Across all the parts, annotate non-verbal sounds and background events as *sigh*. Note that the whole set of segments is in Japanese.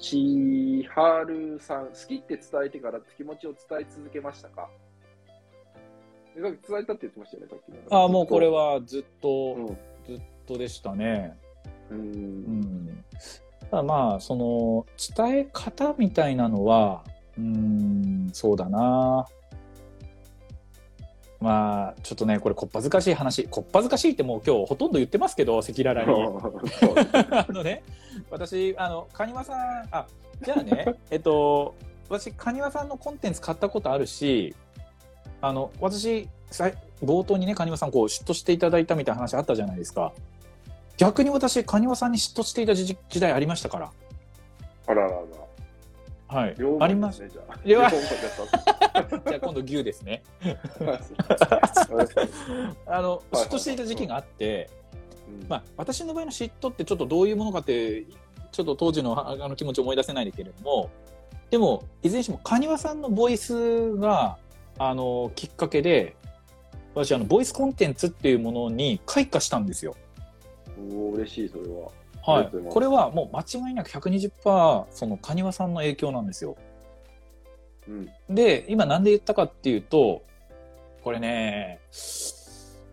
千春さん、好きって伝えてから気持ちを伝え続けましたか？伝えたって言ってましたよね、さっきの。ああ、もうこれはずっと、うん。ずっとでしたね。う。うんん。ただまあ、その、伝え方みたいなのは、うん、そうだな。まあ、ちょっとね、これ、こっぱずかしい話。こっぱずかしいってもう今日ほとんど言ってますけど、赤裸々に。*laughs* あのね、私、あの、カニワさん、あ、じゃあね、*laughs* えっと、私、カニワさんのコンテンツ買ったことあるし、あの、私、さい冒頭にね、カニワさん、こう、嫉妬していただいたみたいな話あったじゃないですか。逆に私、カニワさんに嫉妬していた時時代ありましたから。あららら。はい両。あります。ね、じゃあ。*laughs* じゃあ今度牛ですね。うんあの、はい嫉妬していた時期があって、まあ、私の場合の嫉妬ってちょっとどういうものかってちょっと当時のああの気持ちを思い出せないんだけれどもでもいずれにしてもカニワさんのボイスがあのきっかけで私あのボイスコンテンツっていうものに開花したんですよ。おー嬉しい、それは。あはいこれはもう間違いなく120%そのカニワさんの影響なんですよ。うん。で今なんで言ったかっていうとこれねち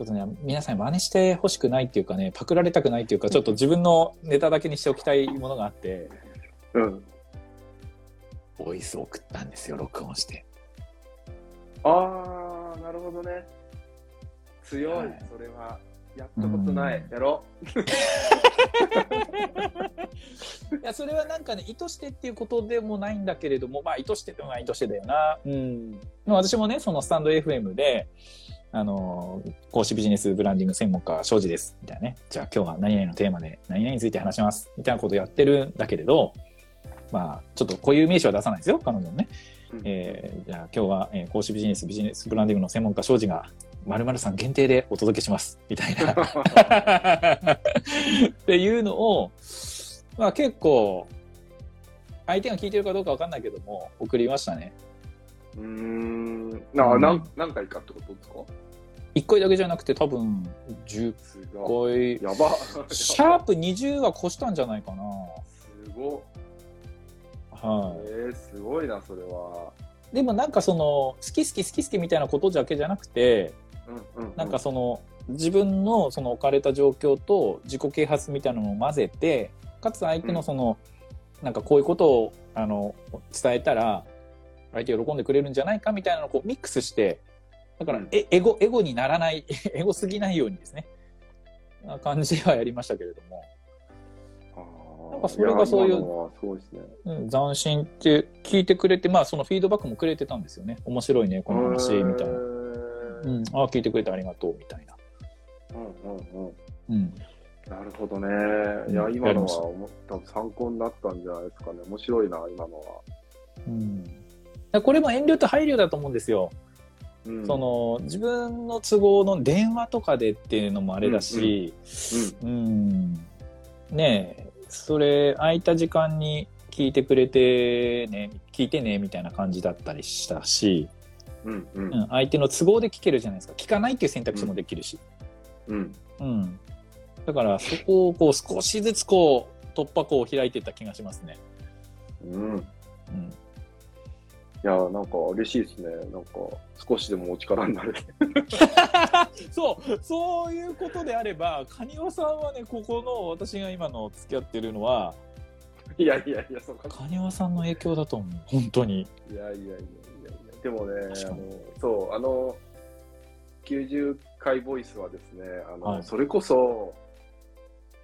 ょっとね皆さんに真似してほしくないっていうかねパクられたくないっていうかちょっと自分のネタだけにしておきたいものがあってうん。ボイスを送ったんですよ録音してあー、なるほどね。強い、はいそれは。やったことない。やろ。*laughs* いやそれはなんかね意図してっていうことでもないんだけれどもまあ意図してってまあ意図してだよな。うん。でも私もねそのスタンド FM であの講師ビジネスブランディング専門家庄司ですみたいなね。じゃあ今日は何々のテーマで何々について話しますみたいなことをやってるんだけれどまあちょっとこういう名詞は出さないですよ彼女のね、うん。えーじゃあ今日は、えー講師ビジネスビジネスブランディングの専門家庄司が〇〇さん限定でお届けしますみたいな *laughs* っていうのを、まあ結構、相手が聞いてるかどうかわかんないけども、送りましたね。うーん。な、うんなん何回かってことですか？1回だけじゃなくて多分10すごい。回。やば。シャープ20は越したんじゃないかな。すごはい。えー、すごいな、それは。い。でもなんかその、好き好き好き好きみたいなことだけじゃなくて、なんかその、自分のその置かれた状況と自己啓発みたいなのを混ぜて、かつ相手のその、なんかこういうことをあの伝えたら相手喜んでくれるんじゃないかみたいなのをこうミックスしてだからエゴエゴにならない *laughs* エゴすぎないようにですね。な感じではやりましたけれども、なんかそれがそういう。うん、斬新って聞いてくれてまあそのフィードバックもくれてたんですよね。面白いねこの話みたいな、ううん、ああ聞いてくれてありがとうみたいな、うんうんうん。うん、なるほどね。うん。いや、今のは思った参考になったんじゃないですかね。面白いな、今のは。うん、これも遠慮と配慮だと思うんですよ。うん、その自分の都合の電話とかでっていうのもあれだし、うん。ねえそれ空いた時間に聞いてくれてね聞いてねみたいな感じだったりしたし、うん、うん、相手の都合で聞けるじゃないですか聞かないっていう選択肢もできるし、うん。うん、だからそこをこう少しずつこう突破口を開いていった気がしますね。うん。うんいや、なんか嬉しいですね。なんか、少しでもお力になれて。*laughs* そう、そういうことであれば、カニワさんはね、ここの私が今の付き合ってるのは、いやいやいや、そうか。カニワさんの影響だと思う、本当に。いやいやいや。でもね、あの、そう、あの、90回ボイスはですね、あの、はい。それこそ、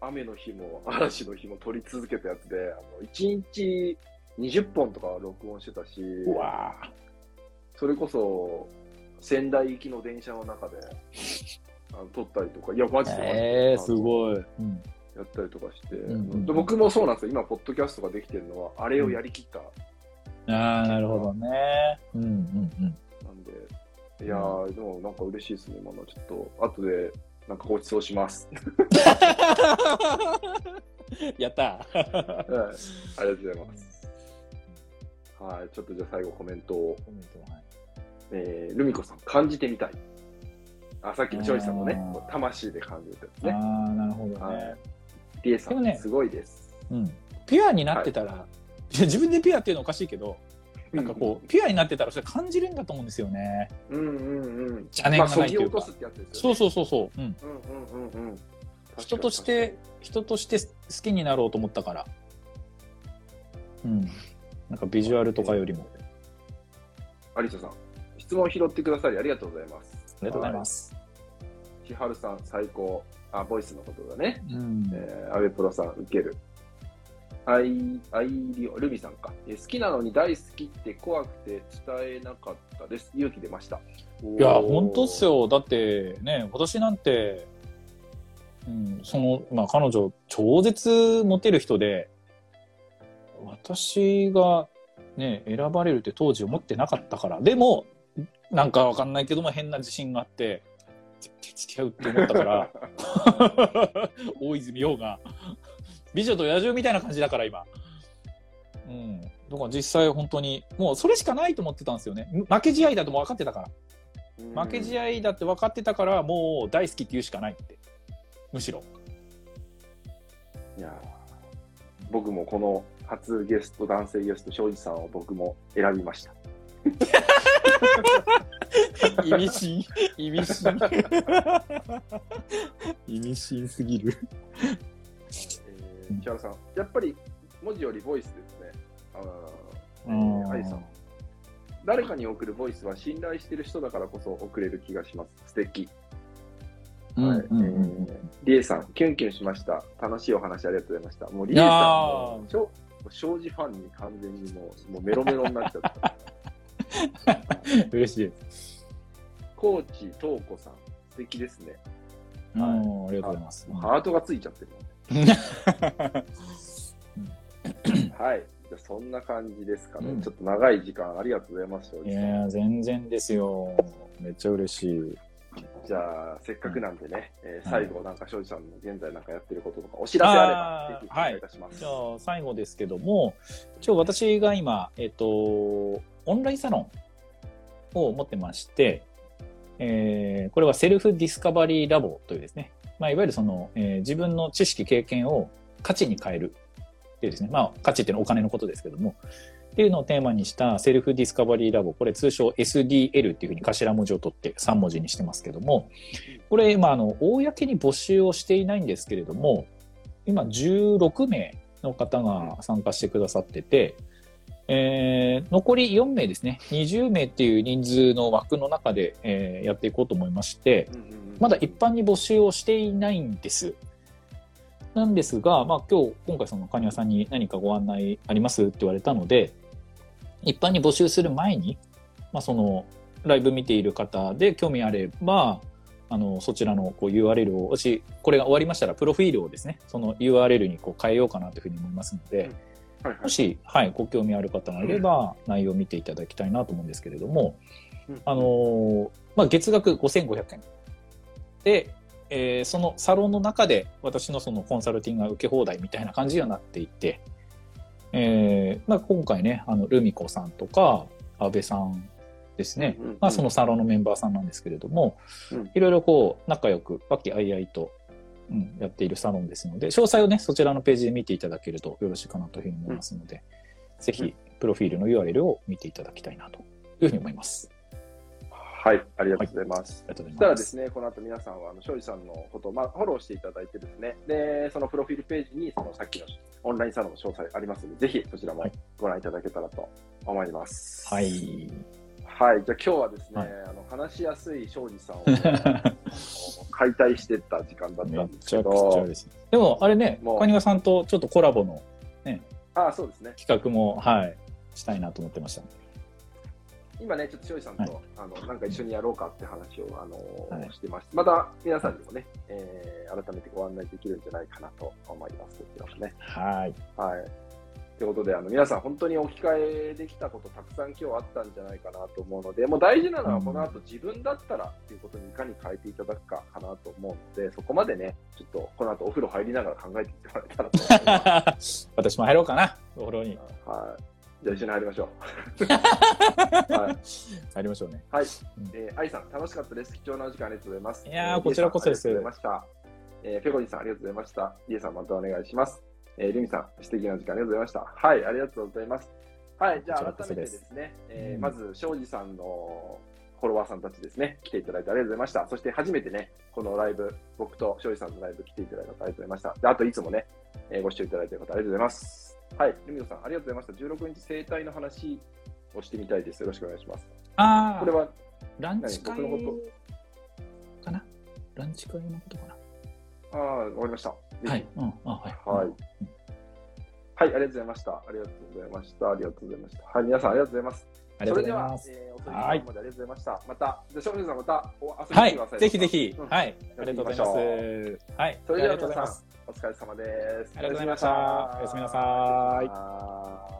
雨の日も *laughs* 嵐の日も撮り続けたやつで、あの1日20本とか録音してたし、それこそ仙台行きの電車の中で *laughs* あの撮ったりとか、いや、マジでマジでえー、すごい。うん。やったりとかして、んうん。で僕もそうなんですよ、今、ポッドキャストができてるのは、あれをやりきった、ああ、なるほどね。うんうんうん。なんで、いやー、でもなんか嬉しいですね、今のちょっと、後でなんかご馳走します。*laughs* やったはい、ありがとうございます。はい、ちょっとじゃあ最後コメントを、コメントはいえー、ルミコさん、感じてみたい。あ、さっきのジョイさんのね魂で感じたやつあね。あ、なるほどはいね。リエさん、ねすごいです。うん。ピュアになってたらいや自分でピュアっていうのはおかしいけど、なんかこう、ピュアになってたらそれ感じるんだと思うんですよね。うんうんうん。邪念がないというかまあ、そう。そうそうそう。うん。うんうんうんうん。人として、人として好きになろうと思ったから。うん。なんかビジュアルとかよりも。アリサさん、質問拾ってくださりありがとうございます。ありがとうございます。千春さん、最高。あ、ボイスのことだね。うん。えー、アベプロさん、受ける。アイ、アイリオ、ルビさんか。えー好きなのに大好きって怖くて伝えなかったです。勇気出ました。いや、本当っす。よ。だってね、今年なんて、うん、その、まあ彼女、超絶モテる人で、私がね、選ばれるって当時思ってなかったから。でも、なんかわかんないけども変な自信があって、付き合うって思ったから、*laughs* 大泉洋が、美女と野獣みたいな感じだから今。うん。だから実際本当に、もうそれしかないと思ってたんですよね。負け試合だとも分かってたから。負け試合。合だって分かってたから、もう大好きって言うしかないって。むしろ。いやー僕もこの初ゲスト、男性ゲスト、庄司さんを僕も選びました。*laughs* 意味深。意味深。*laughs* 意味深すぎる。えー、千原さん、やっぱり文字よりボイスですね。あーえうんー、アリさん。誰かに送るボイスは信頼してる人だからこそ送れる気がします。素敵。はい。えー、リエさん、キュンキュンしました。楽しいお話ありがとうございました。もうリエさんも、しょ庄司ファンに完全にもうもうメロメロになっちゃった。*laughs* 嬉しいです。コーチ、トウコさん、素敵ですね。うんありがとうございます。ハートがついちゃってる。*laughs* はい。じゃあそんな感じですかね。うんちょっと長い時間ありがとうございます、庄い。やー全然ですよ。めっちゃ嬉しい。じゃあ、せっかくなんでね、えーはい最後、なんか庄司さんの現在なんかやってることとか、お知らせあれば、ぜひお願いいたします。じゃあ最後ですけども、一応私が今、えっ、と、オンラインサロンを持ってまして、えーこれはセルフディスカバリーラボというですね、まあ、いわゆるその、えー自分の知識、経験を価値に変えるっていうですね、まあ、価値っていうのはお金のことですけども、っていうのをテーマにしたセルフディスカバリーラボ、これ通称 SDL っていうふうに頭文字を取って3文字にしてますけども、これ、まあ、の、公に募集をしていないんですけれども、今16名の方が参加してくださってて、えー残り4名ですね、20名っていう人数の枠の中で、えーやっていこうと思いまして、うんうん。まだ一般に募集をしていないんです。なんですが、まあ今日、今回そのカニワさんに何かご案内ありますって言われたので、一般に募集する前に、まあその、ライブ見ている方で興味あれば、あの、そちらのこう URL を、もし、これが終わりましたら、プロフィールをですね、その URL にこう変えようかなというふうに思いますので、はいはいもし、はい、ご興味ある方がいれば、内容を見ていただきたいなと思うんですけれども、うんあのーまあ、月額5500円。で、えーそのサロンの中で私のそのコンサルティングが受け放題みたいな感じにはなっていて、えーまあ、今回ね、あの、ルミ子さんとか、安倍さんですね、うんうんうん。まあ、そのサロンのメンバーさんなんですけれども、うん。いろいろこう、仲良く、和気あいあいと、うん、やっているサロンですので、詳細をね、そちらのページで見ていただけるとよろしいかなというふうに思いますので、ぜひ、プロフィールの URL を見ていただきたいなというふうに思います。はい、ありがとうございます。ありがとうそし。たらですすね、この後皆さんは、あの、庄司さんのことを、まあ、フォローしていただいてですね、で、そのプロフィールページに、そのさっきのオンラインサロンの詳細ありますので、ぜひそちらもはいご覧いただけたらと思います。はい。はい、じゃあ今日はですね、はいあの話しやすい庄司さんを *laughs* 解体してった時間だっためんですけど。でも、あれね、もうカニワさんとちょっとコラボのあそうですね、企画も、はい、したいなと思ってました。今ね、ちょっと庄司さんと、はいあのなんか一緒にやろうかって話をあの、はいしてまして、また皆さんにもね、えー改めてご案内できるんじゃないかなと思います。こちらもね。はい。はい。ということで、あの皆さん、本当に置き換えできたこと、たくさん今日あったんじゃないかなと思うので、もう大事なのは、この後自分だったらっていうことにいかに変えていただくかかなと思うので、そこまでね、ちょっとこの後お風呂入りながら考えていってもらえたらと思います。*laughs* 私も入ろうかな、お風呂に。はい。じゃあ一緒に入りましょう。*laughs* はい。入りましょうね。はいうん。えー、愛さん、楽しかったです。貴重なお時間ありがとうございます。いやーえこちらこそですありがとうございました。えー、ペコリンさん、ありがとうございました。リエさん、またお願いします。えー、ルミさん、素敵な時間ありがとうございました。はい、ありがとうございます。はい、じゃあ改めてですね、えー、うんまず、庄司さんのフォロワーさんたちですね、来ていただいてありがとうございました。そして初めてね、このライブ、僕と庄司さんのライブ来ていただいた方ありがとうございました。であといつもね、えーご視聴いただいている方ありがとうございます。はい、ルミノさん、ありがとうございました。16日生態の話をしてみたいです。よろしくお願いします。ああ、これは、ランチ会のこかな？ランチ会のことかな？ああ、わかりました。はい。うん。あ、はい。はい。はい、ありがとうございました。ありがとうございました。ありがとうございました。はい、皆さんありがとうございます。ありがとうございますそ。れでは、えー、おは届けまでありがとうございました。また、じゃあ、庄司さんまたお遊びに来はいてください。。ぜひぜひ。うんはい。ありがとうございます。やはい。それではありがとうございます。お疲れ様です。ありがとうございましたおやすみなさいい。